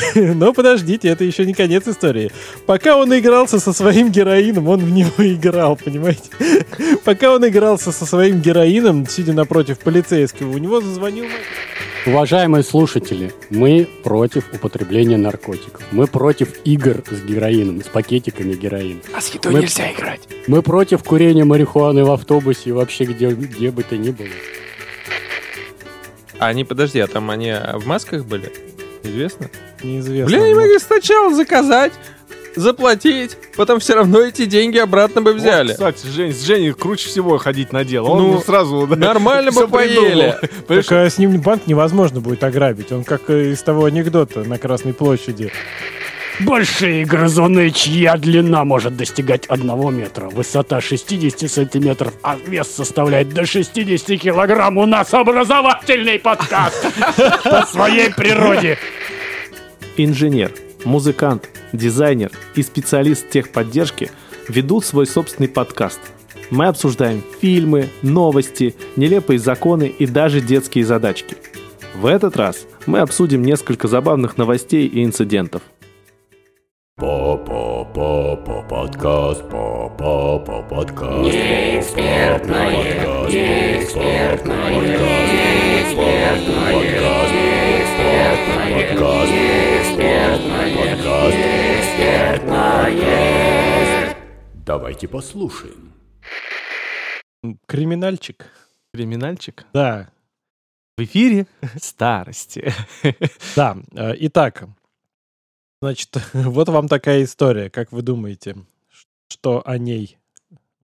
Но подождите, это еще не конец истории. Пока он игрался со своим героином, он в него играл, понимаете? Пока он игрался со своим героином, сидя напротив полицейского, у него зазвонил... Уважаемые слушатели, мы против употребления наркотиков. Мы против игр с героином, с пакетиками героина. А с едой Мы- нельзя играть. Мы против курения марихуаны в автобусе и вообще где, где бы то ни было. А они, подожди, а там они в масках были? Известно? Неизвестно. Бля, они могли сначала заказать, заплатить, потом все равно эти деньги обратно бы взяли. Вот, кстати, Жень, с Женей круче всего ходить на дело. Он Ну, ну, сразу... да, Нормально бы поели. придумал. Так а с ним банк невозможно будет ограбить. Он как из того анекдота на Красной площади. Большие грызуны, чья длина может достигать одного метра, высота 60 сантиметров, а вес составляет до 60 килограмм. У нас образовательный подкаст по своей природе. Инженер, музыкант, дизайнер и специалист техподдержки ведут свой собственный подкаст. Мы обсуждаем фильмы, новости, нелепые законы и даже детские задачки. В этот раз мы обсудим несколько забавных новостей и инцидентов. По-по-по-по подкаст, по-по-по подкаст. Неэкспертное, неэкспертное, неэкспертное, подкаст, подкаст, подкаст, экспертное. Давайте послушаем. Криминальчик. Криминальчик. Да, В эфире старости. да. Э, Итак, значит, вот вам такая история. Как вы думаете, что о ней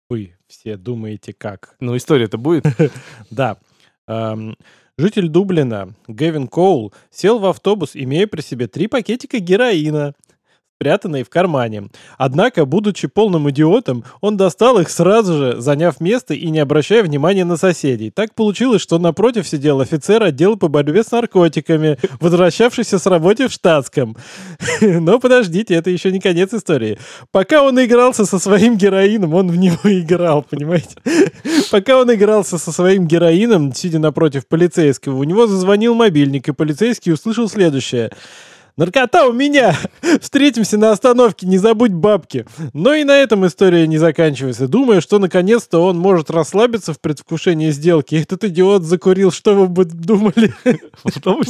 вы все думаете как? Ну, история-то будет. Да. Житель Дублина Гевин Коул сел в автобус, имея при себе три пакетика героина, спрятанные в кармане. Однако, будучи полным идиотом, он достал их сразу же, заняв место и не обращая внимания на соседей. Так получилось, что напротив сидел офицер отдела по борьбе с наркотиками, возвращавшийся с работы в штатском. Но подождите, это еще не конец истории. Пока он игрался со своим героином, он в него играл, понимаете? Пока он игрался со своим героином, сидя напротив полицейского, у него зазвонил мобильник, и полицейский услышал следующее. Наркота у меня! Встретимся на остановке, не забудь бабки. Но и на этом история не заканчивается. Думаю, что наконец-то он может расслабиться в предвкушении сделки. Этот идиот закурил, что вы бы думали?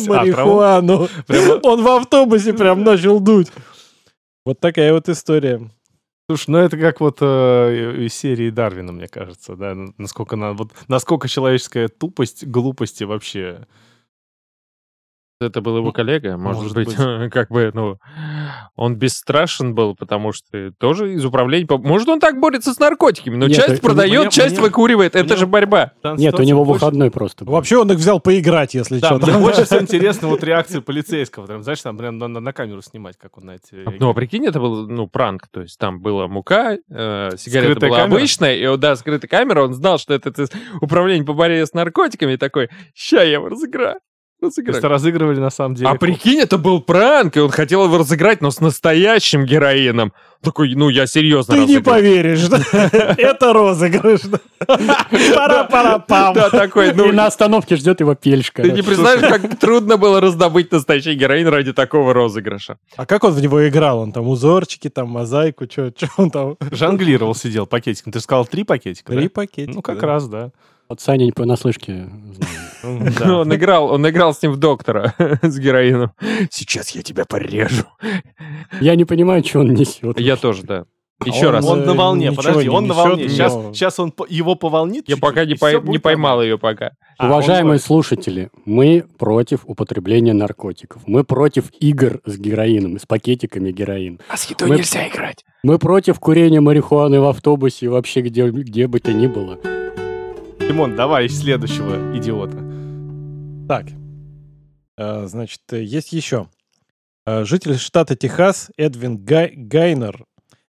Марихуану. Он в автобусе прям начал дуть. Вот такая вот история. Слушай, ну это как вот э, из серии Дарвина, мне кажется, да, насколько, на, вот, насколько человеческая тупость, глупости вообще. Это был его коллега, может, может быть, как бы, ну, он бесстрашен был, потому что тоже из управления... Может, он так борется с наркотиками, но Нет, часть это- продает, мне- часть мне- выкуривает. Это мне- же борьба. Нет, у него больше- выходной просто. был. Вообще он их взял поиграть, если Да, что. мне больше всего интересно вот реакция полицейского. Там, знаешь, там прям на, на- на камеру снимать, как он на эти... Ну, а прикинь, это был, ну, пранк. То есть там была мука, э, сигарета Скрытая была камера? обычная, и, да, скрытая камера, он знал, что это, это управление по борьбе с наркотиками, и такой, ща я его разыграю. То разыграю». есть разыгрывали на самом деле... А прикинь, это был пранк, и он хотел его разыграть, но с настоящим героином. Такой, ну, я серьезно Ты не разыграю. поверишь, да? Это розыгрыш. Пара-пара-пам. Да, такой, ну, И на остановке ждет его пельшка. ты не представляешь, как трудно было раздобыть настоящий героин ради такого розыгрыша. А как он в него играл? Он там узорчики, там мозаику, что он там? Жонглировал, сидел пакетиком. Ты же сказал три пакетика, Три пакетика. Ну, как раз, да. Вот Саня не понаслышке знает. Ну. Он играл, он играл с ним в доктора, с героином. Сейчас я тебя порежу. Я не понимаю, что он несет. Я тоже, да. Еще он- раз. Он на волне, ничего подожди, он на волне. Сейчас, сейчас он его поволнит. Я пока не, поймал ее пока. А, Уважаемые слушатели, мы против употребления наркотиков. Мы против игр с героином, с пакетиками героина. А с едой Мы- нельзя играть. Мы против курения марихуаны в автобусе и вообще где, где бы то ни было. Димон, давай следующего идиота. Так, Э, значит, э, есть еще. Э, Житель штата Техас Эдвин Гай- Гайнер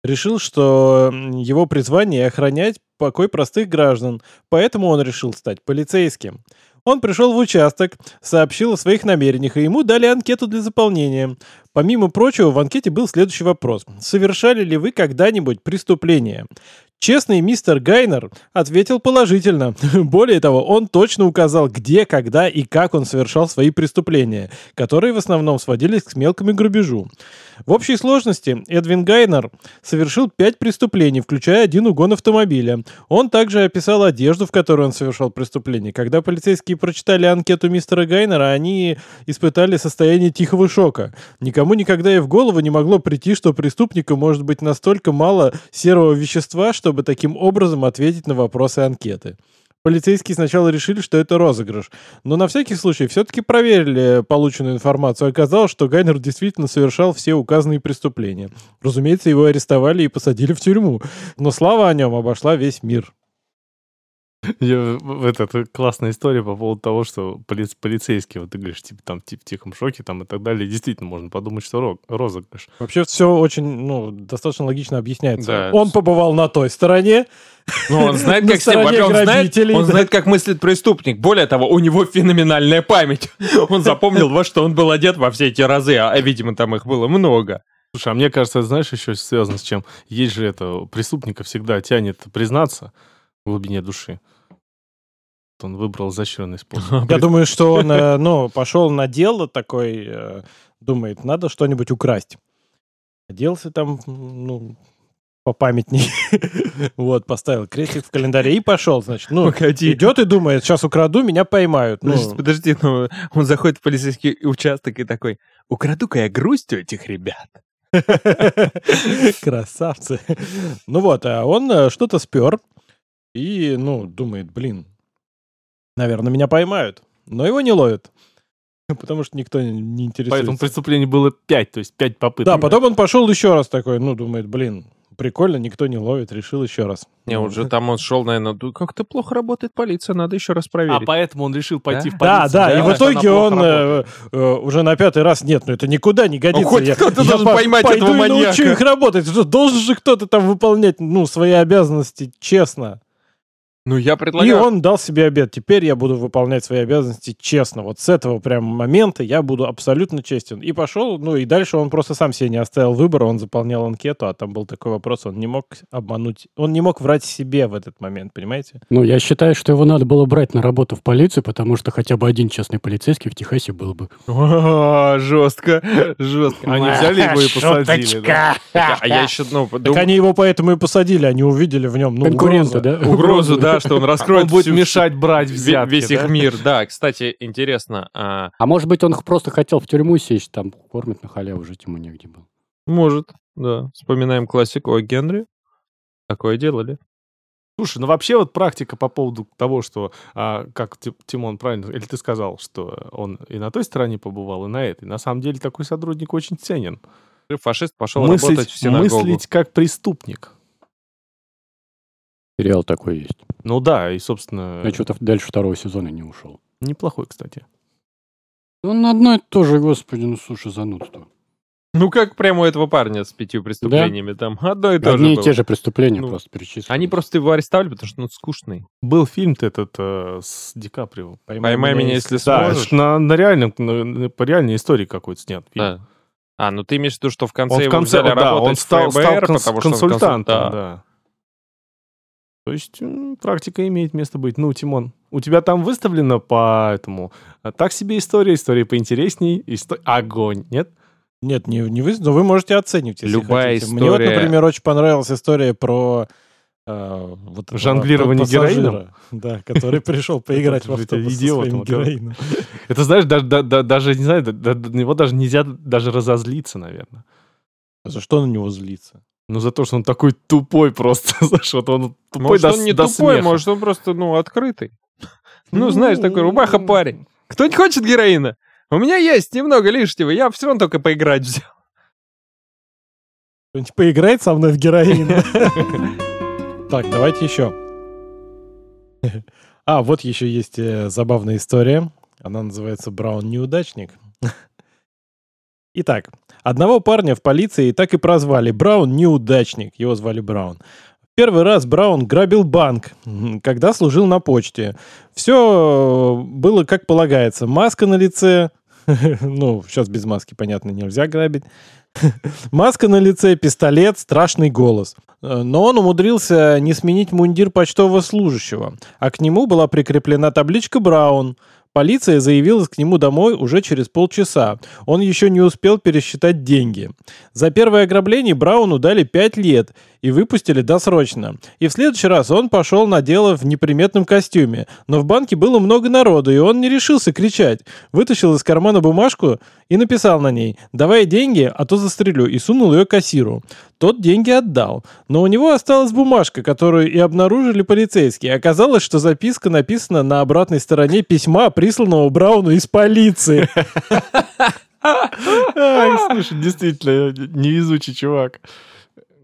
решил, что его призвание охранять покой простых граждан, поэтому он решил стать полицейским. Он пришел в участок, сообщил о своих намерениях, и ему дали анкету для заполнения. Помимо прочего, в анкете был следующий вопрос. Совершали ли вы когда-нибудь преступление? Честный мистер Гайнер ответил положительно. Более того, он точно указал, где, когда и как он совершал свои преступления, которые в основном сводились к мелкому грабежу. В общей сложности Эдвин Гайнер совершил пять преступлений, включая один угон автомобиля. Он также описал одежду, в которой он совершал преступление. Когда полицейские прочитали анкету мистера Гайнера, они испытали состояние тихого шока. Никому никогда и в голову не могло прийти, что преступника может быть настолько мало серого вещества, чтобы таким образом ответить на вопросы анкеты. Полицейские сначала решили, что это розыгрыш, но на всякий случай все-таки проверили полученную информацию. Оказалось, что Гайнер действительно совершал все указанные преступления. Разумеется, его арестовали и посадили в тюрьму, но слава о нем обошла весь мир. Я- Это, это классная история по поводу того, что поли- полицейские, вот ты говоришь, типа там типа, в тихом шоке там и так далее. Действительно, можно подумать, что ро- розыгрыш. Вообще все очень, ну, достаточно логично объясняется. Да. Он побывал на той стороне, Ну, он знает, На как стороне он знает, он знает, как мыслит преступник. Более того, у него феноменальная память. Он запомнил, во что он был одет во все эти разы, а, видимо, там их было много. Слушай, а мне кажется, это, знаешь, еще связано с чем? Есть же это, преступника всегда тянет признаться в глубине души. Он выбрал изощренный способ. Я думаю, что он, э, ну, пошел на дело такой, э, думает, надо что-нибудь украсть. Оделся там, ну, попамятней. Вот, поставил крестик в календаре и пошел, значит. Ну, Погоди. идет и думает, сейчас украду, меня поймают. Ну, Подожди, подожди, ну, он заходит в полицейский участок и такой, украду-ка я грусть у этих ребят. красавцы. Ну вот, а он э, что-то спер и, ну, думает, блин, наверное, меня поймают. Но его не ловят. Потому что никто не- интересуется. Поэтому преступлений было пять, то есть пять попыток. Да, потом он пошел еще раз такой, ну, думает, блин, прикольно, никто не ловит, решил еще раз. Не, он же там он шел, наверное, «Ну, как-то плохо работает полиция, надо еще раз А проверить. поэтому он решил пойти Да? в Да, полицию. да, и в итоге он э, э, уже на пятый раз нет, ну это никуда не годится. хоть Я- кто-то должен по- поймать пойду этого и научу маньяка. их работать. Должен же кто-то там выполнять, ну, свои обязанности честно. Ну, я И предлагаю... он дал себе обед. Теперь я буду выполнять свои обязанности честно. Вот с этого прям момента я буду абсолютно честен. И пошел, ну и дальше он просто сам себе не оставил выбора, он заполнял анкету, а там был такой вопрос, он не мог обмануть, он не мог врать себе в этот момент, понимаете? Ну, я считаю, что его надо было брать на работу в полицию, потому что хотя бы один честный полицейский в Техасе был бы. О, жестко, жестко. Они взяли его и посадили. да. А я еще, ну, Так они его поэтому и посадили, они увидели в нем, ну, Конкурента, угрозу. да? угрозу, да, что он раскроет Он будет всю- мешать брать взятки. весь да? их мир. Да, кстати, интересно, а, А может быть, он просто хотел в тюрьму сесть, там кормят на халяву, жить ему негде было. может, да. Вспоминаем классику о Генри. Такое делали. Слушай, ну вообще вот практика по поводу того, что, а, как Ти- Тимон правильно, или ты сказал, что он и на той стороне побывал, и на этой. На самом деле такой сотрудник очень ценен. Фашист пошел работать Мыслить, в синагогу. мыслить как преступник. Сериал такой есть. Ну да, и, собственно, Я что-то дальше второго сезона не ушел. неплохой, кстати. Он одно и то же, господи, ну слушай, занудство. Ну, как прямо у этого парня с пятью преступлениями. Там одно и то Одни же и было. те же преступления Ну, просто перечислены. Они просто его арестовали, потому что он скучный. Был фильм-то этот э, с Ди Каприо. Поймай меня, если Да, сможешь. это на, на реальном, на- на- по реальной истории какой-то снят фильм. Да. А, ну ты имеешь в виду, что в конце Он в его конце, взяли да, работать он в стал, стал ФБР, конс- потому что он консультантом, консуль- да. То есть практика имеет место быть. Ну, Тимон, у тебя там выставлено по этому... а, Так себе история, история поинтересней, исто- огонь, нет? Нет, не, не вы, но вы можете оценить, если Любая хотите. Мне вот, история- например, очень понравилась история про э, вот Жонглирование героином? Да, который пришел поиграть в автобус со идиот, своим героином. Это, знаешь, даже, да- да- даже не знаю, на него даже нельзя даже разозлиться, наверное. За что на него злиться? Ну, за то, что он такой тупой просто. Знаешь, вот он тупой Может, до, он не до тупой, смеха. может, он просто, ну, открытый. Ну, знаешь, такой рубаха парень. Кто-нибудь хочет героина? У меня есть немного лишнего, я все равно только поиграть взял. Кто-нибудь поиграет со мной в героин? Так, давайте еще. А, вот еще есть э, забавная история. Она называется «Браун неудачник». Итак, одного парня в полиции так и прозвали Браун неудачник. Его звали Браун. Первый раз Браун грабил банк, когда служил на почте. Все было как полагается. Маска на лице, Ну, сейчас без маски, понятно, нельзя грабить. Маска на лице, пистолет, страшный голос. Э, Но он умудрился не сменить мундир почтового служащего, а к нему была прикреплена табличка «Браун». Полиция заявилась к нему домой уже через полчаса. Он еще не успел пересчитать деньги. За первое ограбление Брауну дали 5 лет и выпустили досрочно. И в следующий раз он пошел на дело в неприметном костюме. Но в банке было много народу, и он не решился кричать. Вытащил из кармана бумажку и написал на ней «Давай деньги, а то застрелю» и сунул ее кассиру. Тот деньги отдал. Но у него осталась бумажка, которую и обнаружили полицейские. Оказалось, что записка написана на обратной стороне письма, присланного Брауну из полиции. Ай, слушай, действительно, невезучий чувак.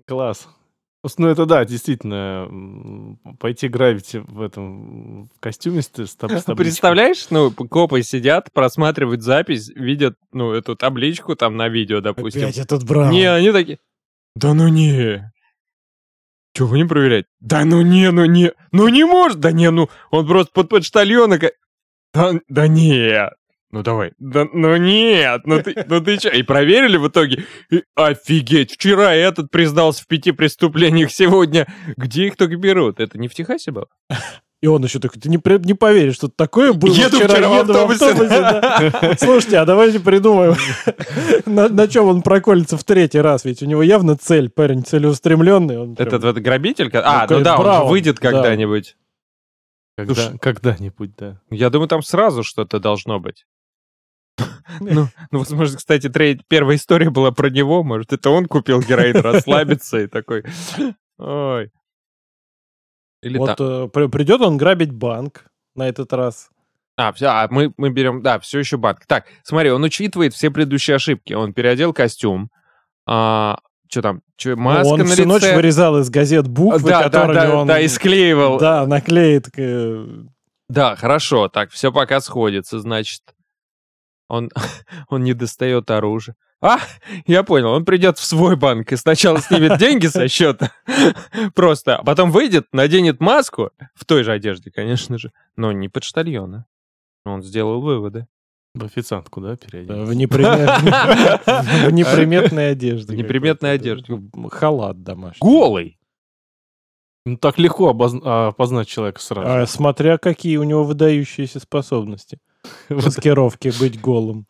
Класс. Ну, это да, действительно, пойти грабить в этом в костюме с, с таб- с табличкой. Представляешь, ну, копы сидят, просматривают запись, видят, ну, эту табличку там на видео, допустим. Опять этот Браун. Не, они такие, да ну не. Чего не проверять? Да ну не, ну не, ну не может, да не, ну, он просто под почтальона. Да, да не, ну давай, да ну нет, ну ты, ну ты че? И проверили в итоге? И офигеть, вчера этот признался в пяти преступлениях, сегодня где их только берут? Это не в Техасе было? И он еще такой, ты не, не поверишь, что такое было Еду вчера в еду автобусе, да. Слушайте, а давайте придумаем, на, на чем он проколется в третий раз, ведь у него явно цель, парень целеустремленный. Этот вот грабитель? А, ну да, он выйдет да. когда-нибудь. Когда- Слушай. Когда-нибудь, да. Я думаю, там сразу что-то должно быть. Ну, ну, возможно, кстати, трей- первая история была про него. Может, это он купил героин, расслабиться и такой... Ой. Или Вот э, при- придет он грабить банк на этот раз. А, все, а мы, мы берем... Да, все еще банк. Так, смотри, он учитывает все предыдущие ошибки. Он переодел костюм. А, что там? Ну, маска он на всю лице. ночь вырезал из газет буквы, да, да, которыми да, он... да, и склеивал. Да, наклеит. э, Да, хорошо, так, все пока сходится, значит. Он, он не достает оружие. А, я понял, он придет в свой банк и сначала снимет деньги со счета, просто, а потом выйдет, наденет маску, в той же одежде, конечно же, но не почтальона. Он сделал выводы. В официантку, да, переодел? В непримет- в неприметной одежде. В неприметной какой-то. Халат домашний. Голый! Ну, так легко а, опознать человека сразу. А, смотря какие у него выдающиеся способности. В маскировке быть голым.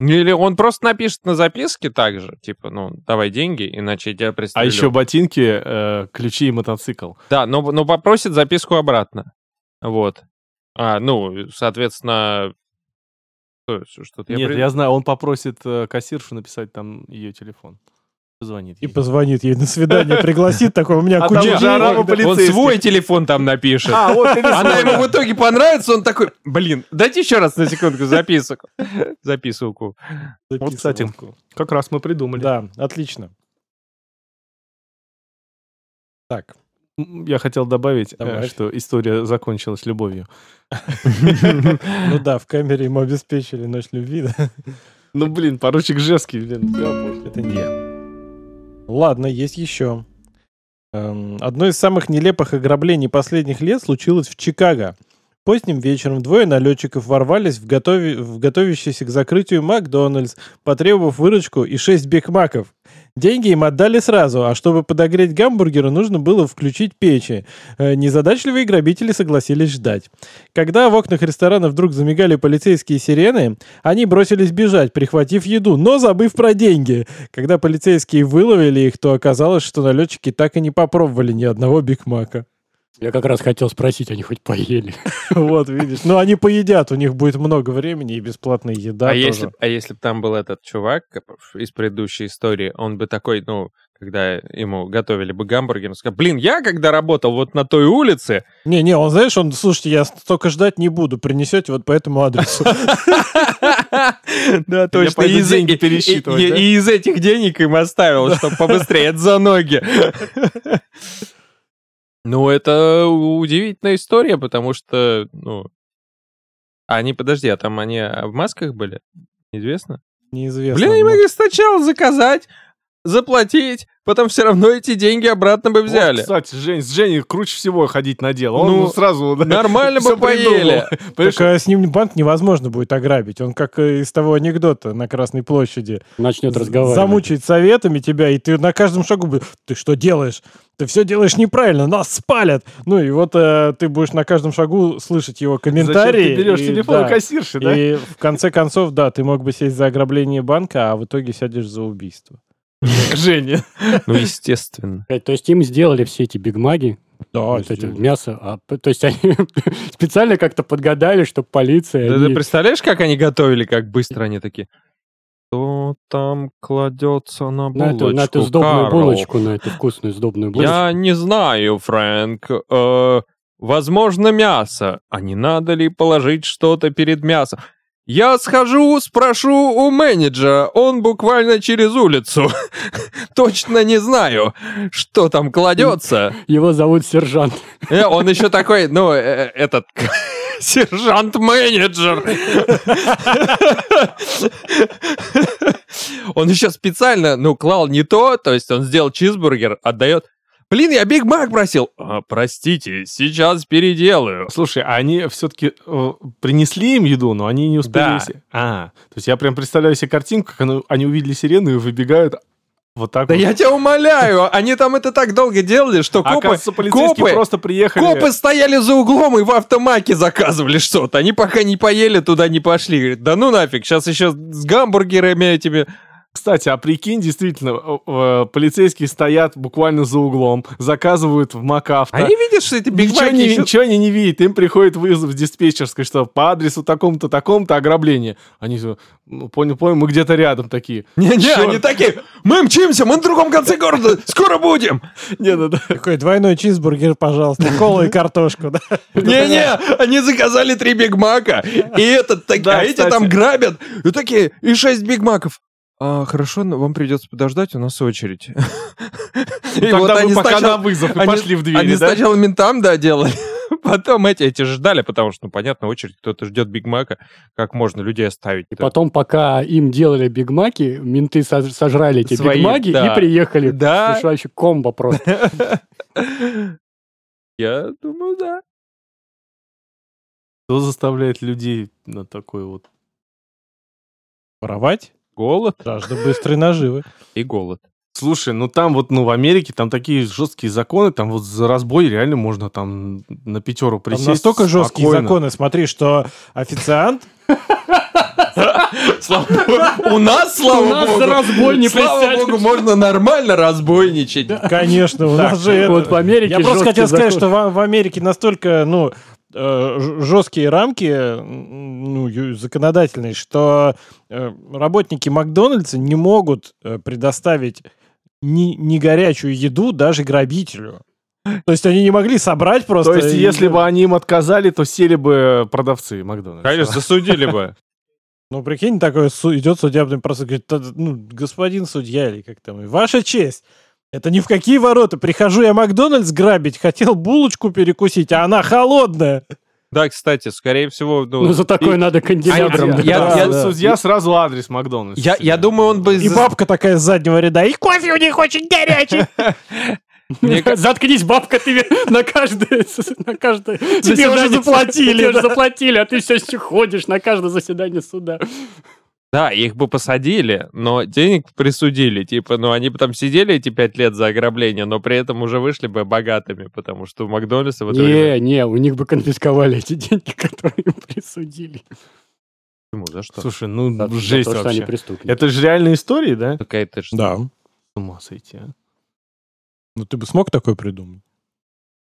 Или он просто напишет на записке так же, типа, ну, давай деньги, иначе я тебя А пристрелю. еще ботинки, э, ключи и мотоцикл. Да, но, но попросит записку обратно. Вот. А, ну, соответственно... Что, что-то Нет, при- я знаю, он попросит э, кассиршу написать там ее телефон. Позвонит И ей. позвонит ей на свидание, пригласит такой, у меня А куча денег». он, свой телефон там напишет. А, Она ему в итоге понравится, он такой, блин, дайте еще раз на секундку записку. Записывку. Вот, кстати, как раз мы придумали. Да, отлично. Так, Я хотел добавить, э, Давай. что история закончилась любовью. ну да, в камере ему обеспечили ночь любви, да? Ну, блин, поручик Жевский, блин. Это не я. Ладно, есть еще. Эм, Одно из самых нелепых ограблений последних лет случилось в Чикаго. Поздним вечером двое налетчиков ворвались в, готови- в готовящийся к закрытию Макдональдс, потребовав выручку и 6 бигмаков. Деньги им отдали сразу, а чтобы подогреть гамбургеры, нужно было включить печи. Э, Незадачливые грабители согласились ждать. Когда в окнах ресторана вдруг замигали полицейские сирены, они бросились бежать, прихватив еду, но забыв про деньги. Когда полицейские выловили их, то оказалось, что налетчики так и не попробовали ни одного бигмака. Я как раз хотел спросить, они хоть поели? Вот, видишь. Ну, они поедят, у них будет много времени и бесплатная еда а, тоже. если, а если бы там был этот чувак из предыдущей истории, он бы такой, ну, когда ему готовили бы гамбургер, он сказал, блин, я когда работал вот на той улице, Не-не, он, знаешь, он, слушайте, я столько ждать не буду, принесете вот по этому адресу. Да, точно. И деньги пересчитывать, и- из этих денег им оставил, чтобы побыстрее за ноги. Ну, это удивительная история, потому что, ну... А они, подожди, а там они в масках были? Неизвестно. Неизвестно. Блин, они могли сначала заказать, заплатить, потом все равно эти деньги обратно бы Вот, взяли. кстати, Жень, с Женей круче всего ходить на дело. Он Ну, сразу да, Нормально бы поели. Так а с ним банк невозможно будет ограбить. Он как э, из того анекдота на Красной площади. Начнет разговаривать. Замучает советами тебя, и ты на каждом шагу будешь, ты что делаешь? Ты все делаешь неправильно, нас спалят. Ну и вот э, ты будешь на каждом шагу слышать его комментарии. Зачем ты берешь и, телефон у да, кассирши, да? И в конце концов, да, ты мог бы сесть за ограбление банка, а в итоге сядешь за убийство. Женя. Ну, естественно. То есть им сделали все эти бигмаги, Да, вот эти мясо, а, то есть они специально как-то подгадали, чтобы полиция... Да они- ты представляешь, как они готовили, как быстро они такие? Что там кладется на на, эту, булочку, на эту сдобную Карл?» булочку, на эту вкусную сдобную булочку. Я не знаю, Фрэнк. Э, возможно, мясо. А не надо ли положить что-то перед мясом? Я схожу, спрошу у менеджера. Он буквально через улицу. Точно не знаю, что там кладется. Его зовут сержант. Э, Он еще такой, ну, э, этот сержант-менеджер. Он еще специально, ну, клал не то, то есть он сделал чизбургер, отдает. Блин, я Биг Мак просил. «А, простите, сейчас переделаю. Слушай, а они все-таки принесли им еду, но они не успели... Да. се- А, то есть я прям представляю себе картинку, как оно- они увидели сирену и выбегают вот так Да вот. я тебя умоляю, они там это так долго делали, что копы, копы, просто приехали... копы стояли за углом и в автомаке заказывали что-то. Они пока не поели, туда не пошли. Говорят, да ну нафиг, сейчас еще с гамбургерами этими Кстати, а прикинь, действительно, э, э, полицейские стоят буквально за углом, заказывают в МакАвто. Они видят, что это Биг Ничего, не, еще- ничего они не видят. Им приходит вызов в диспетчерской, что по адресу такому-то, такому-то ограбление. Они все, ну, понял, понял, мы где-то рядом такие. Не-не, они такие, мы мчимся, мы на другом конце города, скоро будем. Не, ну да. Такой двойной чизбургер, пожалуйста, колу и картошку, да? Не-не, они заказали три Биг Мака, и этот, а эти там грабят, и такие, и шесть Биг Маков. А, хорошо, но вам придется подождать, у нас очередь. И Тогда вот мы они пока сначала- на вызов и они- пошли в двери, Они да? сначала ментам, да, делали, потом эти, эти же ждали, потому что, ну, понятно, очередь, кто-то ждет Биг Мака, как можно людей оставить. И потом, пока им делали бигмаки, менты сож- сожрали эти Свои, бигмаки да. и приехали. Да. Слушай, вообще комбо просто. Я думаю, да. Что заставляет людей на такой вот... Воровать? Голод Жажда быстрой наживы. и голод. Слушай, ну там вот, ну в Америке там такие жесткие законы, там вот за разбой реально можно там на пятеру Там присесть. настолько жесткие спокойно. законы, смотри, что официант У нас, слава У нас богу, за разбой не слава богу, можно нормально разбойничать. Конечно, у нас же Вот это- в Америке Я просто хотел сказать, что в, Америке настолько, ну, жесткие рамки, ну, законодательные, что э, работники Макдональдса не могут э, предоставить ни, ни горячую еду даже грабителю. То есть они не могли собрать просто... То есть, и- если бы они им отказали, то сели бы продавцы Макдональдса. Конечно, засудили бы. Ну, прикинь, такой идет судебный процесс, говорит, «Да, ну, господин судья, или как там, ваша честь, это ни в какие ворота. Прихожу я Макдональдс грабить, хотел булочку перекусить, а она холодная. Да, кстати, скорее всего... Ну, Ну, за такое надо канделябром. Я- да. я- Да, я- да. Судья сразу адрес Макдональдса. я, я думаю, он бы... И бабка такая с заднего ряда, и кофе у них очень горячий. Мне Заткнись, бабка, ты на каждое, на каждое Тебе уже заплатили, Тебе уже заплатили, а ты все еще ходишь на каждое заседание суда. Да, их бы посадили, но денег присудили. Типа, ну, они бы там сидели эти пять лет за ограбление, но при этом уже вышли бы богатыми, потому что у Макдональдса в это время... Не, не, у них бы конфисковали эти деньги, которые им присудили. Почему? За что? Слушай, ну За- за жесть то, что они вообще. преступники. Это же реальные истории, да? Какая-то... ж- Да. С ума сойти, а. Ну ты бы смог такое придумать?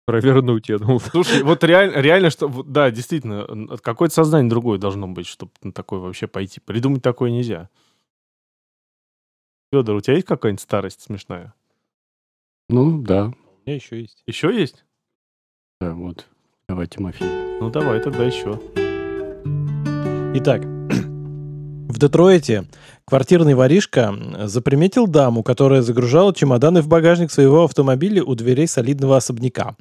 Провернуть, я думал. Слушай, вот реально, реально, что, да, действительно, какое-то сознание другое должно быть, чтобы на такое вообще пойти. Придумать такое нельзя. Федор, у тебя есть какая-нибудь старость смешная? Ну, да, У меня еще есть. Еще есть? да, вот. Давай, Тимофей. Ну давай тогда еще. Итак, в Детройте квартирный воришка заприметил даму, которая загружала чемоданы в багажник своего автомобиля у дверей солидного особняка.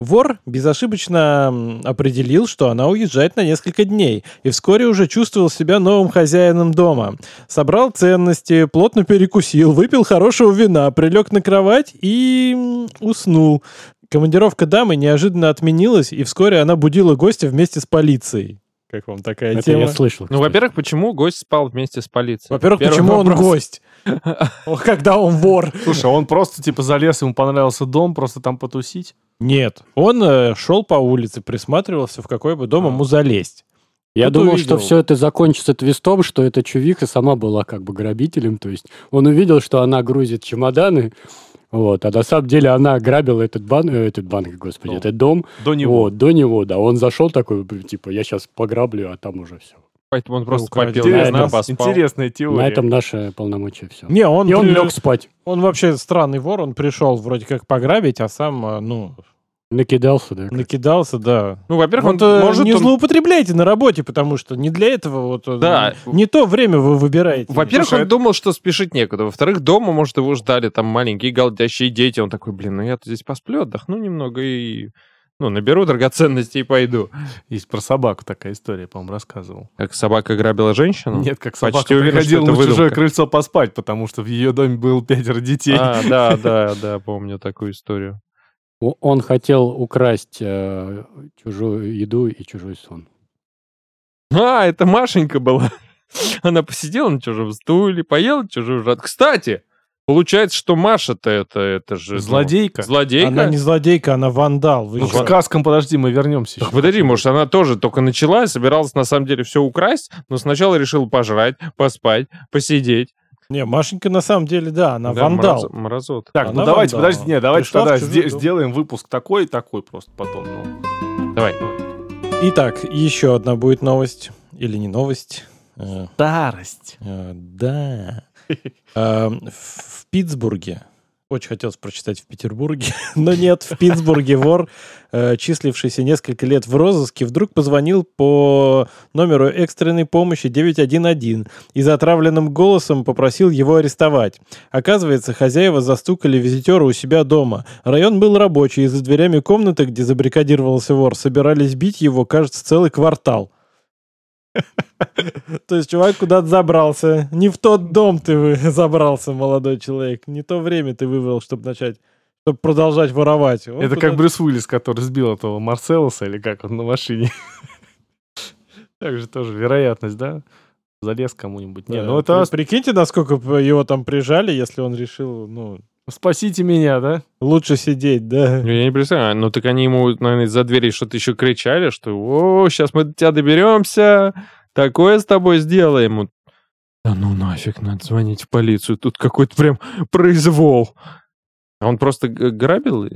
Вор безошибочно определил, что она уезжает на несколько дней, и вскоре уже чувствовал себя новым хозяином дома. Собрал ценности, плотно перекусил, выпил хорошего вина, прилег на кровать и уснул. Командировка дамы неожиданно отменилась, и вскоре она будила гостя вместе с полицией. Как вам такая Это тема? я слышал. Ну, кстати. во-первых, почему гость спал вместе с полицией? Во-первых, Первый почему он вопрос. гость? О, Когда он вор? Слушай, он просто типа залез, ему понравился дом, просто там потусить. Нет, он э, шел по улице, присматривался, в какой бы дом А. ему залезть. Я Кто-то думал, увидел. что все это закончится твистом, что эта чувиха сама была как бы грабителем. То есть он увидел, что она грузит чемоданы, вот, а на самом деле она грабила этот, бан, э, этот банк, господи, Дом. этот дом. До него. Вот, до него, да. Он зашел такой, типа, я сейчас пограблю, а там уже все. Поэтому он просто украден. попил Интересно, вина, поспал. Интересная теория. На этом наше полномочия все. Не, он, И он при- лег спать. он вообще странный вор, он пришел вроде как пограбить, а сам, э, ну, Накидался, да. накидался, да. Ну, во-первых, он э, может... не он- злоупотребляйте на работе, потому что не для этого вот... э, Да. Не то время вы выбираете. Во-первых, он думал, что спешить некуда. Во-вторых, дома, может, его ждали там маленькие голдящие дети. Он такой, блин, ну я здесь посплю, отдохну немного и... Ну, наберу драгоценности и пойду. Есть про собаку такая история, по-моему, рассказывал. Как собака грабила женщину? Нет, как почти собака уверен, приходила на это чужое выдумка. крыльцо поспать, потому что в ее доме было пятеро детей. А, да, да, да, помню такую историю. Он хотел украсть э, чужую еду и чужой сон. А, это Машенька была. Она посидела на чужом стуле, поела чужую жрать. Кстати, получается, что Маша-то это, это же... ну, Злодейка. Злодейка? Она не злодейка, она вандал. Вы Ну, к сказкам, подожди, мы вернемся. Так подожди, может, она тоже только начала, собиралась на самом деле все украсть, но сначала решила пожрать, поспать, посидеть. Не, Машенька на самом деле, да, она Да, вандал. мразо- Мразот. Так, ну Она давайте, вандал. подожди, нет, давайте Пришла тогда сде- сделаем выпуск такой и такой просто потом. ну. Давай. Итак, еще одна будет новость. Или не новость. Э, Старость. э, Да. Э, В Питтсбурге. Очень хотелось прочитать в Петербурге, но нет, в Питтсбурге вор, э, числившийся несколько лет в розыске, вдруг позвонил по номеру экстренной помощи 911 и за отравленным голосом попросил его арестовать. Оказывается, хозяева застукали визитера у себя дома. Район был рабочий, и за дверями комнаты, где забаррикадировался вор, собирались бить его, кажется, целый квартал. То есть чувак куда-то забрался. Не в тот дом ты забрался, молодой человек. Не то время ты выбрал, чтобы начать, чтобы продолжать воровать. Он Это куда-то- как Брюс Уиллис, который сбил этого Марселоса, или как он на машине. Так же тоже вероятность, да? Залез кому-нибудь. Не, Да, ну это при- Прикиньте, насколько его там прижали, если он решил, ну, спасите меня, да? лучше сидеть, да. Ну, Я не представляю, ну так они ему, наверное, из-за двери что-то еще кричали, что «О, сейчас мы до тебя доберемся, такое с тобой сделаем». Да ну нафиг, надо звонить в полицию, тут какой-то прям произвол. А он просто грабил?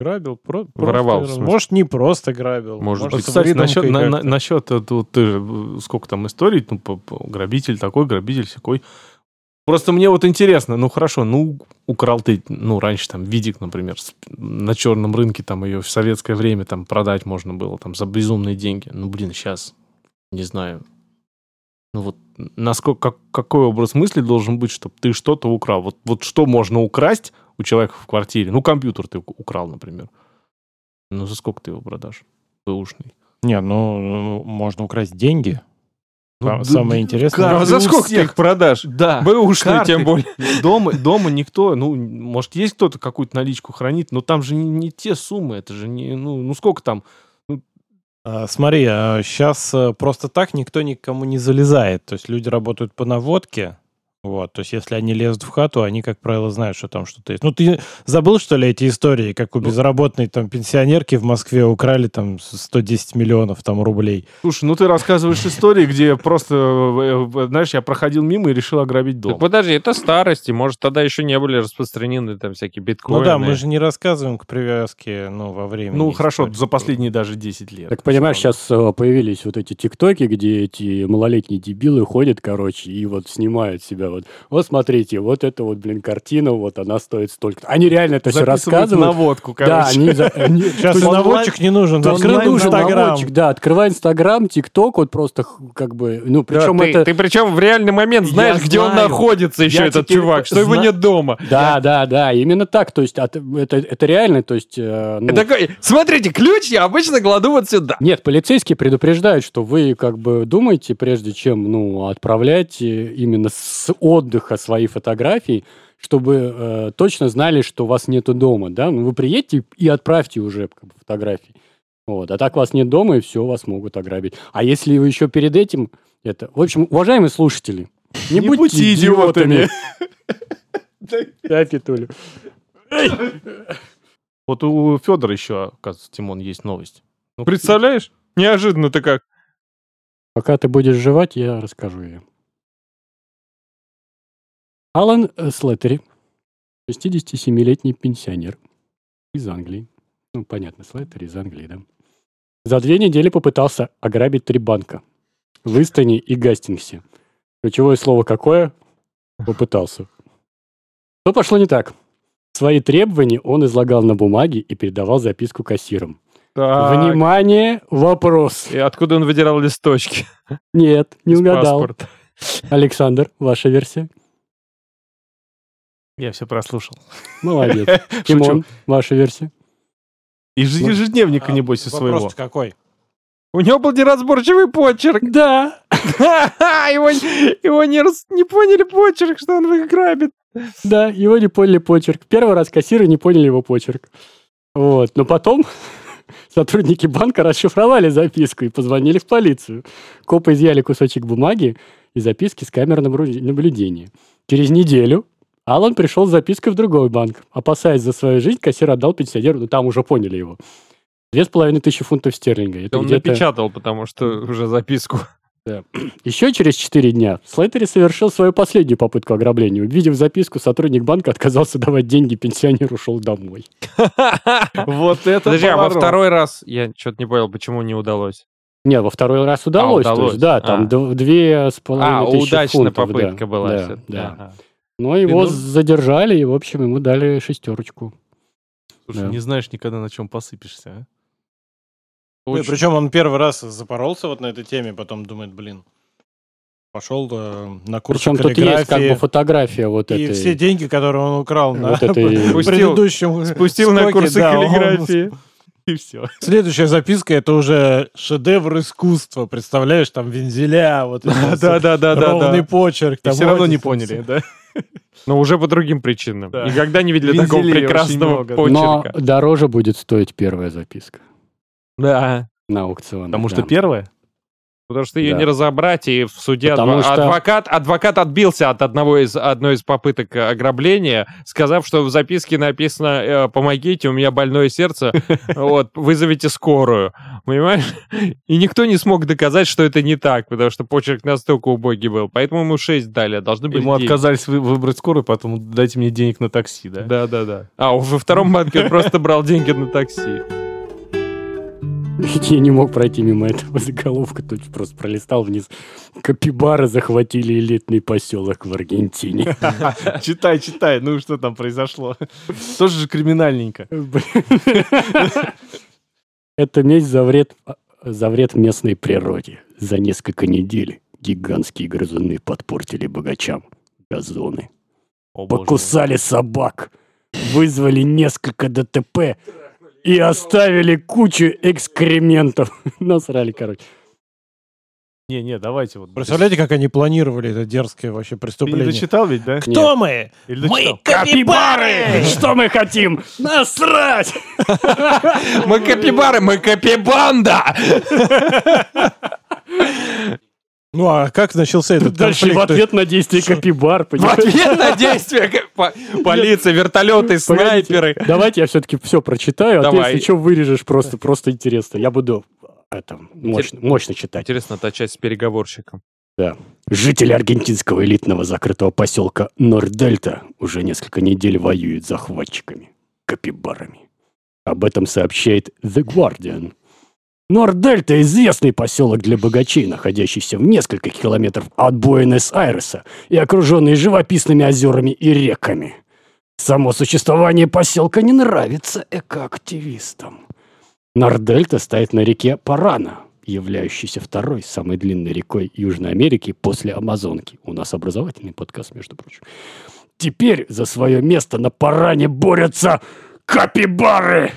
Грабил, про- просто, Воровал. Может, не просто грабил. Может с кстати, насчет, на- на- насчет э, тут ты же, э, сколько там историй, ну, по- по- грабитель такой, грабитель всякой. Просто мне вот интересно, ну хорошо, ну украл ты, ну раньше там видик, например, на черном рынке там ее в советское время там продать можно было там за безумные деньги. Ну блин, сейчас не знаю. Ну вот насколько как- какой образ мысли должен быть, чтобы ты что-то украл? Вот вот что можно украсть у человека в квартире? Ну компьютер ты украл, например. Ну за сколько ты его продашь? Бэушный. Не, ну, можно украсть деньги. Ну, Самое интересное. А за сколько ты всех- их продашь? Да. Бэушные карты. тем более. Дома, дома никто, ну, может, есть кто-то какую-то наличку хранит, но там же не, не те суммы, это же не, ну, ну сколько там? А, Смотри, сейчас просто так никто никому не залезает. То есть люди работают по наводке. Вот, то есть если они лезут в хату, они, как правило, знают, что там что-то есть. Ну, ты забыл, что ли, эти истории, как у Ну. безработной там пенсионерки в Москве украли там 110 миллионов там рублей. Слушай, ну ты рассказываешь истории, где просто, э, э, знаешь, я проходил мимо и решил ограбить дом. Так подожди, это старости, может, тогда еще не были распространены там всякие биткоины. Ну да, мы же не рассказываем к привязке, ну, во времени. Ну, хорошо, истории. за последние даже 10 лет. Так понимаешь, сейчас появились вот эти тиктоки, где эти малолетние дебилы ходят, короче, и вот снимают себя вот. Вот смотрите, вот эта вот, блин, картина, вот она стоит столько. Они реально это все рассказывают. наводку, Да, короче. они, за- они- Сейчас есть наводчик не нужен. есть Открыл Инстаграм. да, открывай Инстаграм, ТикТок, вот просто как бы, ну, Да, причем ты, это... ты причем в реальный момент Я знаешь, где он находится еще, Я этот теперь чувак, что его зна- нет дома. Да, да, да, именно так, то есть от- это, это реально, то есть... э, ну, такой, смотрите, ключ я обычно кладу вот сюда. Нет, полицейские предупреждают, что вы как бы думаете, прежде чем ну, отправлять э, именно с отдыха свои фотографии, чтобы э, точно знали, что вас нету дома, да? Ну, вы приедете и отправьте уже как бы, фотографии. Вот. А так вас нет дома, и все, вас могут ограбить. А если вы еще перед этим... Это... В общем, уважаемые слушатели, не, Не будьте будьте идиотами. Да, Петуля. Вот у Федора еще, оказывается, Тимон, есть новость. Ну, Представляешь? Неожиданно-то как. Пока ты будешь жевать, я расскажу ее. Алан э, Слеттери, 67-летний пенсионер из Англии. Ну, понятно, Слеттери из Англии, да. За две недели попытался ограбить три банка. В Истоне и Гастингсе. Ключевое слово какое? Попытался. Что пошло не так? Свои требования он излагал на бумаге и передавал записку кассирам. Так. Внимание, вопрос. И откуда он выдирал листочки? Нет, не Из угадал. паспорта. Александр, ваша версия? Я все прослушал. Молодец. Тимон, ваша версия? Из ежедневника, небось, из своего. Вопрос какой? У него был неразборчивый почерк. Да. Его, его не, рас- не поняли почерк, что он их грабит. Да, его не поняли почерк. Первый раз кассиры не поняли его почерк. Вот. Но потом сотрудники банка расшифровали записку и позвонили в полицию. Копы изъяли кусочек бумаги и записки с камер наблю- наблюдения. Через неделю Алан пришел с запиской в другой банк. Опасаясь за свою жизнь, кассир отдал пенсионеру, ну там уже поняли его, две с половиной тысячи фунтов стерлинга. Это Он напечатал, потому что уже записку. Еще через 4 дня Слейтери совершил свою последнюю попытку ограбления. Увидев записку, сотрудник банка отказался давать деньги, пенсионер ушел домой. Вот это Подожди, а во второй раз я что-то не понял, почему не удалось. Не, во второй раз удалось. то удалось. есть, да, там А. две с половиной А, тысячи удачная фунтов, да, попытка была. Да, да. Ага. Но его ну- задержали, и, в общем, ему дали шестерочку. Слушай, Да. не знаешь никогда, на чем посыпешься, а? Ну, причем он первый раз запоролся вот на этой теме, потом думает, блин, пошел э, на курс Причем тут есть как бы фотография вот и этой. все деньги, которые он украл на Вот этой- предыдущем Спустил на курсы да, он- каллиграфии. И все. Следующая записка это уже шедевр искусства. Представляешь, там вензеля, вот Да, да, да, да, ровный да. почерк. И все равно не поняли, да? Но уже по другим причинам. Да. Никогда не видели такого Вензелей очень прекрасного много. Но почерка. дороже будет стоить первая записка Да. на аукционе. Потому что да. первое. Потому что ее Да. не разобрать, и в суде Потому адва- что- адвокат, адвокат отбился от одного из, одной из попыток э, ограбления, сказав, что в записке написано э, «Помогите, у меня больное сердце, вот, вызовите скорую». Понимаешь? И никто не смог доказать, что это не так, потому что почерк настолько убогий был. Поэтому ему 6 дали, а должны были Ему 9. отказались вы- выбрать скорую, поэтому дайте мне денег на такси, да? Да, да, да. А, во втором банке он просто брал деньги на такси. Я не мог пройти мимо этого заголовка, тут просто пролистал вниз. Капибары захватили элитный поселок в Аргентине. Читай, читай, ну что там произошло? Тоже же криминальненько. Это месть за вред, за вред местной природе. За несколько недель гигантские грызуны подпортили богачам газоны. О, боже. Покусали собак, вызвали несколько ДТП и оставили кучу экскрементов. Насрали, короче. Не, не, давайте вот. Представляете, как они планировали это дерзкое вообще Ты не преступление? дочитал ведь, да? Кто мы? Или Мы капибары! Что мы хотим? Насрать! Мы капибары, мы капибанда! Ну а как начался этот Дальше в конфликт? ответ на действие капибар, В понимаешь? ответ на по- полиция, вертолеты, снайперы. Давайте я все-таки все прочитаю, а Давай. ты, если что, вырежешь, просто, просто интересно. Я буду это, мощно, мощно читать. Интересно, та часть с переговорщиком. Жители аргентинского элитного закрытого поселка Нордельта уже несколько недель воюют с захватчиками, капибарами. Об этом сообщает The Guardian. Нордельта – известный поселок для богачей, находящийся в нескольких километров от Буэнос-Айреса и окруженный живописными озерами и реками. Само существование поселка не нравится экоактивистам. Нордельта стоит на реке Парана, являющейся второй самой длинной рекой Южной Америки после Амазонки. У нас образовательный подкаст, между прочим. Теперь за свое место на Паране борются капибары!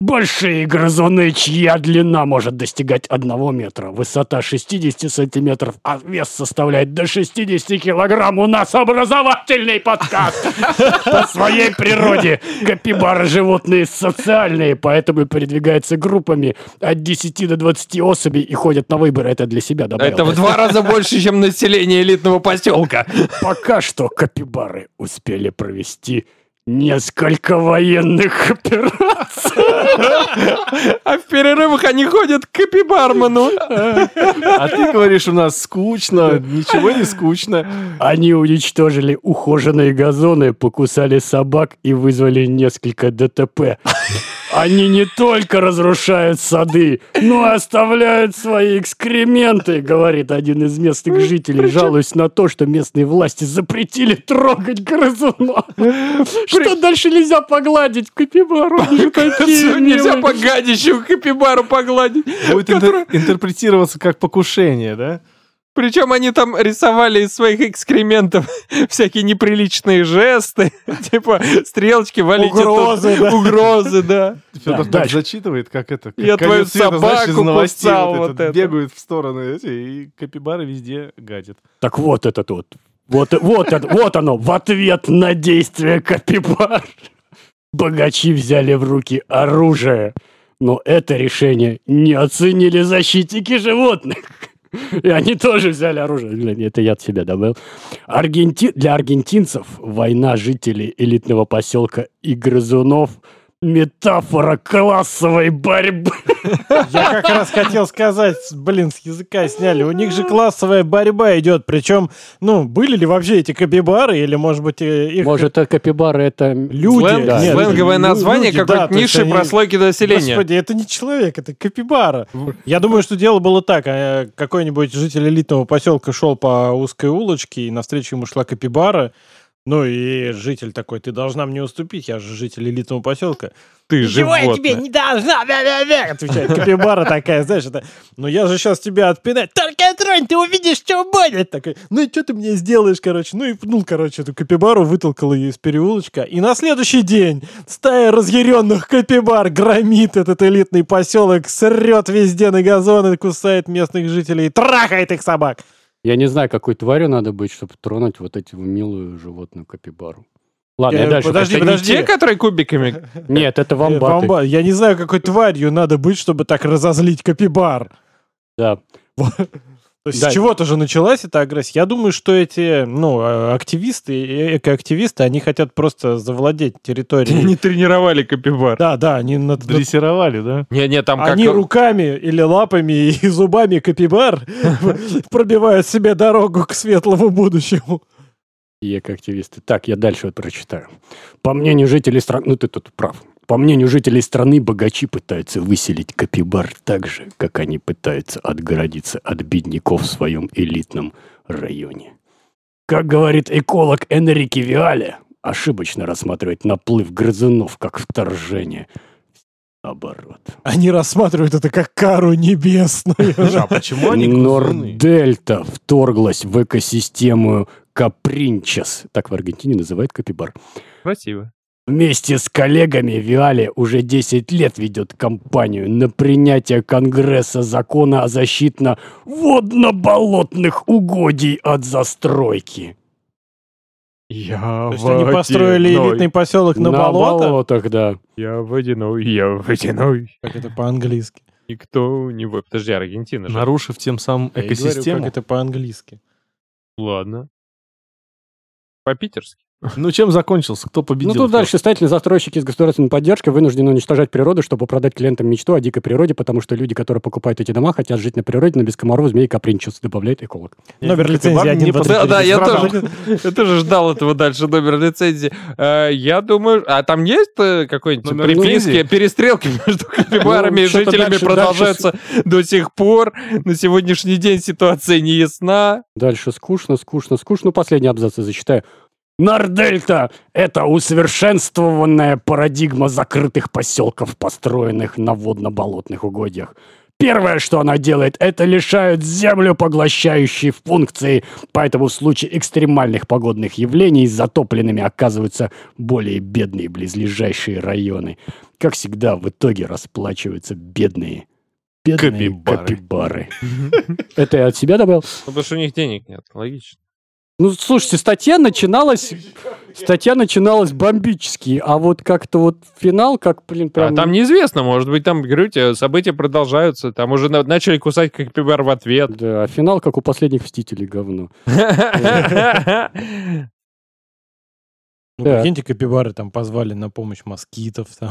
Большие грызуны, чья длина может достигать 1 метра, высота 60 сантиметров, а вес составляет до 60 килограмм. У нас образовательный подкаст. По своей природе капибары животные социальные, поэтому передвигаются группами от 10 до 20 особей и ходят на выборы. Это для себя добавил. Это в два раза больше, чем население элитного поселка. Пока что капибары успели провести несколько военных операций. А в перерывах они ходят к капибарману. А ты говоришь, у нас скучно. Ничего не скучно. Они уничтожили ухоженные газоны, покусали собак и вызвали несколько ДТП. Они не только разрушают сады, но и оставляют свои экскременты, говорит один из местных жителей, жалуясь на то, что местные власти запретили трогать грызунов. Что дальше нельзя погладить капибару? Нельзя милые. по гадищу капибару погладить. Будет интер- интерпретироваться как покушение, да? Причем они там рисовали из своих экскрементов всякие неприличные жесты, типа стрелочки, валите тут, Угрозы, да. угрозы, да. Федор так зачитывает, как это. Я твою собаку новостей вот это. Бегают в стороны эти, и капибары везде гадят. Так вот этот вот. Вот, вот, это- вот оно, в ответ на действия капибар. Богачи взяли в руки оружие, но это решение не оценили защитники животных. И они тоже взяли оружие. Блин, это я от себя добавил. Аргенти... Для аргентинцев война жителей элитного поселка и грызунов метафора классовой борьбы. Я как раз хотел сказать, блин, с языка сняли. У них же классовая борьба идет. Причем, ну, были ли вообще эти капибары? Или, может быть, э, их... Может, это капибары это Люди, Слэнг- да, Сленговое название люди, да, какой-то то есть низшей они- прослойки населения. Господи, это не человек, это капибара. Я думаю, что дело было так. э, Какой-нибудь житель элитного поселка шел по узкой улочке, и навстречу ему шла капибара. Ну и житель такой, ты должна мне уступить, я же житель элитного поселка. Ты Чего я тебе не должна? Бя-бя-бя, Отвечает капибара такая, знаешь, это, ну я же сейчас тебя отпинать. Только тронь, ты увидишь, что будет. Такой, ну и что ты мне сделаешь, короче? Ну и пнул, короче, эту капибару, вытолкал ее из переулочка. И на следующий день стая разъяренных капибар громит этот элитный поселок, срет везде на газоны, кусает местных жителей, трахает их собак. Я не знаю, какой тварью надо быть, чтобы тронуть вот эту милую животную капибару. Ладно, я, Э, дальше. подожди. Не подожди. те, которые кубиками? Нет, это Э, вамбаты. вамба- Я не знаю, какой тварью надо быть, чтобы так разозлить капибар. Да. То есть Да. с чего-то же началась эта агрессия. Я думаю, что эти, ну, э, активисты, э, экоактивисты, они хотят просто завладеть территорией. Они тренировали капибар. Да, да, они над- Дрессировали, да? Не-не, там как... они руками или лапами и зубами капибар пробивают себе дорогу к светлому будущему. И активисты. Так, я дальше вот прочитаю. По мнению жителей страны... Ну, ты тут прав. По мнению жителей страны, богачи пытаются выселить капибар так же, как они пытаются отгородиться от бедняков в своем элитном районе. Как говорит эколог Энрике Виале, ошибочно рассматривать наплыв грызунов как вторжение. Наоборот. Они рассматривают это как кару небесную. А почему они? Нордельта вторглась в экосистему Капринчес. Так в Аргентине называют капибар. Красиво. Вместе с коллегами Виале уже 10 лет ведет кампанию на принятие Конгресса закона о защитно водно-болотных угодий от застройки. Я То есть они построили элитный поселок на, болото? болотах, да. Я водяной, я водяной. Как это по-английски? Никто не... вы- Подожди, Аргентина же. Нарушив тем самым Я и говорю, экосистему. как это по-английски. Ладно. По-питерски. Ну, чем закончился? Кто победил? Ну, тут дальше строительные застройщики с государственной поддержкой вынуждены уничтожать природу, чтобы продать клиентам мечту о дикой природе, потому что люди, которые покупают эти дома, хотят жить на природе, но без комаров, змей и капринчус, добавляет эколог. Номер лицензии один Да, я тоже, я тоже ждал этого дальше, номер лицензии. Э, Я думаю, а там есть э, какой-нибудь приписки, перестрелки между капибарами Ну, и что-то жителями продолжаются до сих пор. На сегодняшний день ситуация не ясна. Дальше скучно, скучно, скучно. Ну, Последний абзац я зачитаю. Нордельта – это усовершенствованная парадигма закрытых поселков, построенных на водно-болотных угодьях. Первое, что она делает, это лишает землю поглощающей функции, поэтому в случае экстремальных погодных явлений затопленными оказываются более бедные близлежащие районы. Как всегда, в итоге расплачиваются бедные. Бедные Капибары. капибары. Это я от себя добавил? Ну, потому что у них денег нет, логично. Ну, слушайте, статья начиналась... Статья начиналась бомбически, а вот как-то вот финал, как, блин, прям... А там неизвестно, может быть, там, говорю тебе, события продолжаются, там уже на- начали кусать капибар в ответ. Да, а финал, как у последних «Мстителей», говно. Ну, прикиньте, капибары там позвали на помощь москитов там.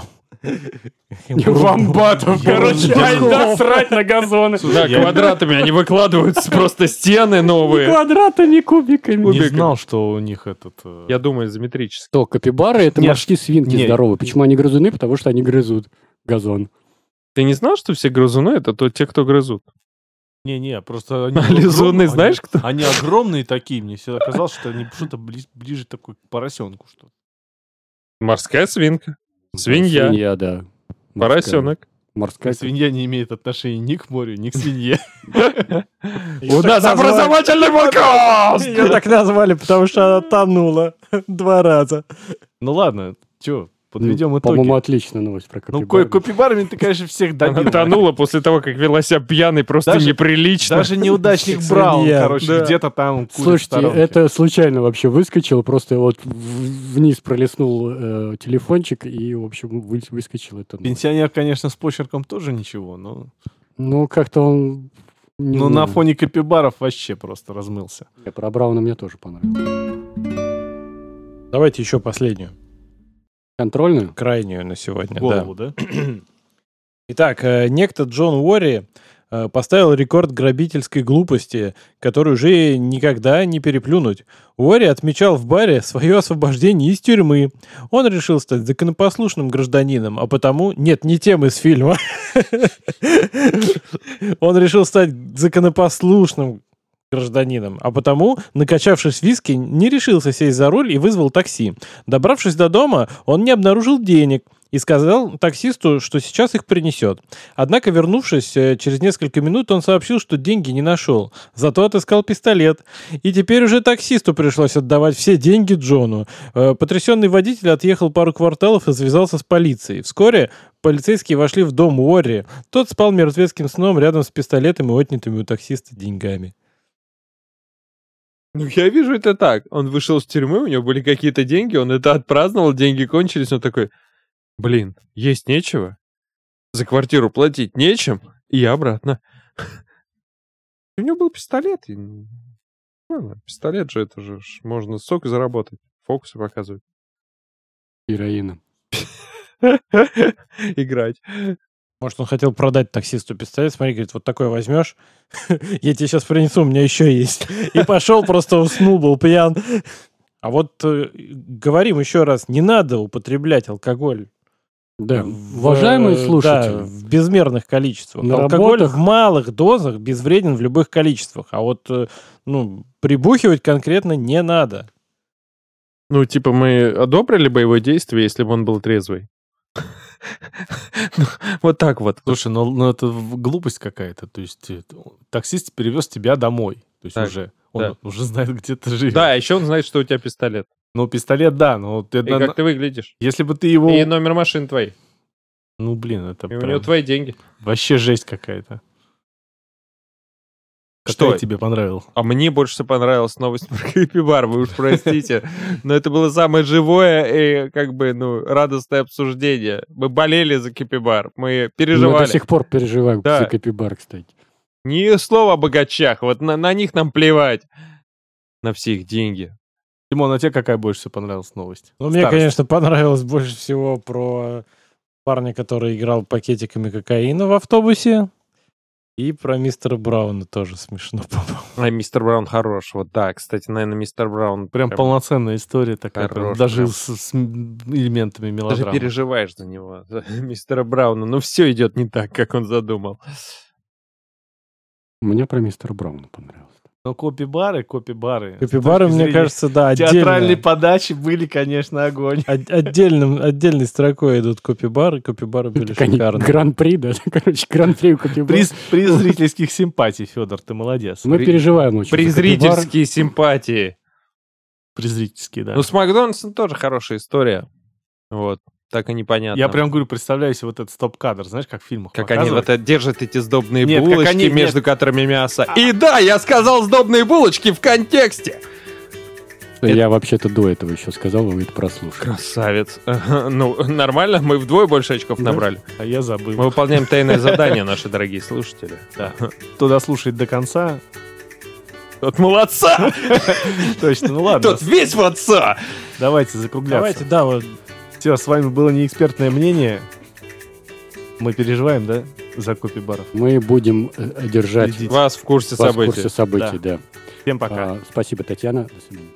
Вамбатов, короче, айда срать на газоны. Да, квадратами они выкладываются, просто стены Не новые. квадратами, кубиками. Не Кубиками. знал, что у них этот... э, Я думаю, изометрически. Что, капибары — это Не, морские свинки не. здоровые. Почему они грызуны? Потому что они грызут газон. Ты не знал, что все грызуны — это то те, кто грызут? Не-не, просто они... А лизуны огромные, знаешь они- Они огромные такие, мне всегда казалось, что они что-то ближе такой к поросенку что Морская свинка, свинья, Свинья, да. Морская- поросенок. Морская Свинья не имеет отношения ни к морю, ни к свинье. У нас образовательный подкаст! Ее так назвали, потому что она тонула два раза. Ну ладно, чё, подведем Ну, итоги. По-моему, отличная новость про Ну, капибар. ко- копибарами ты, конечно, всех добил. Она тонула после того, как вела себя пьяной, просто Даже- неприлично. Даже неудачник Браун, короче, да. где-то там Слушайте, это случайно вообще выскочило, просто вот вниз пролистнул э, телефончик и, в общем, вы- выскочил это. ну. Пенсионер, конечно, с почерком тоже ничего, но... Ну, как-то он... Но на фоне копибаров вообще просто размылся. Про Брауна мне тоже понравилось. Давайте еще последнюю, Контрольную? крайнюю на сегодня. да. Голову, да? Итак, э, некто Джон Уорри э, поставил рекорд грабительской глупости, который уже никогда не переплюнуть. Уорри отмечал в баре свое освобождение из тюрьмы. Он решил стать законопослушным гражданином, а потому... Нет, не тем из фильма. Он решил стать законопослушным гражданином, а потому, накачавшись виски, не решился сесть за руль и вызвал такси. Добравшись до дома, он не обнаружил денег и сказал таксисту, что сейчас их принесет. Однако, вернувшись э, через несколько минут, он сообщил, что деньги не нашел, зато отыскал пистолет. И теперь уже таксисту пришлось отдавать все деньги Джону. Э, Потрясенный водитель отъехал пару кварталов и связался с полицией. Вскоре полицейские вошли в дом Уорри. Тот спал мертвецким сном рядом с пистолетом и отнятыми у таксиста деньгами. Ну, я вижу это так. Он вышел из тюрьмы, у него были какие-то деньги, он это отпраздновал, деньги кончились, он такой, блин, есть нечего, за квартиру платить нечем, и я обратно. У него был пистолет. и, ну, ладно, пистолет же, это же можно сок заработать, фокусы показывать. Героина. Играть. Может, он хотел продать таксисту пистолет. Смотри, говорит, вот такой возьмешь, я тебе сейчас принесу, у меня еще есть. И пошел, просто уснул, был пьян. А вот э, говорим еще раз, не надо употреблять алкоголь. Да. в, Уважаемые слушатели, Да, в безмерных количествах. На алкоголь работах- в малых дозах безвреден в любых количествах. А вот, э, ну, прибухивать конкретно не надо. Ну, типа, мы одобрили боевое действие, если бы он был трезвый. Ну, Вот так вот. Слушай, ну, ну это глупость какая-то. То есть э, таксист перевез тебя домой. То есть уже он уже знает, где ты живешь. Да, еще он знает, что у тебя пистолет. Ну, пистолет, да, но ты- И как ты выглядишь. если бы ты его... И номер машины твоей. Ну, блин, это И у прям него твои деньги. вообще жесть какая-то. Что? Тебе понравилась? А мне больше всего понравилась новость про Капибар, вы уж простите. Но это было самое живое и, как бы, ну, радостное обсуждение. Мы болели за Капибар, мы мы до переживали. сих пор переживаем Да. за капибар, кстати. Ни слова о богачах, вот на, на них нам плевать. На все их деньги. Тимон, а тебе какая больше всего понравилась новость? Ну, мне, конечно, понравилось больше всего про парня, который играл пакетиками кокаина в автобусе. И про мистера Брауна тоже смешно, по-моему. А мистер Браун хорош. Вот да, кстати, наверное, мистер Браун Прям полноценная история такая, прям Хорош, даже прям. с, с элементами Даже мелодрамы. переживаешь за него, за мистера Брауна. Ну, все идет не так, как он задумал. Мне про мистера Брауна понравилось. Но копи-бары, копи-бары. точки мне кажется, да, Театральной отдельно. подачи были, конечно, огонь. От- Отдельным, отдельной строкой идут копибары. Копибары были Так шикарные. Гран-при, да? Короче, гран-при у Копибара. Приз, приз зрительских симпатий, Федор, ты молодец. Мы При- переживаем очень. за Копибар. Презрительские симпатии. Приз зрительские, да. Ну, с Макдональдсом тоже хорошая история. Вот. Так и непонятно. Я прям говорю, представляю себе вот этот стоп-кадр, знаешь, как в фильмах Как они вот это держат эти сдобные Нет, булочки, они- нет. между которыми мясо. И да, я сказал сдобные булочки в контексте. Я вообще-то до этого еще сказал, вы это прослушали. Красавец. Ну, нормально, мы вдвое больше очков Да. набрали. А я забыл. Мы выполняем тайное задание, наши дорогие слушатели. Да. Кто дослушает до конца, Тот молодца, точно, ну ладно. тот весь в отца. Давайте закругляться. Давайте, да, вот Все, с вами было неэкспертное мнение. Мы переживаем, да, за копи-баров? Мы будем э, держать Следите. Вас в курсе вас в событий. курсе событий, да. Всем пока. А, Спасибо, Татьяна. До свидания.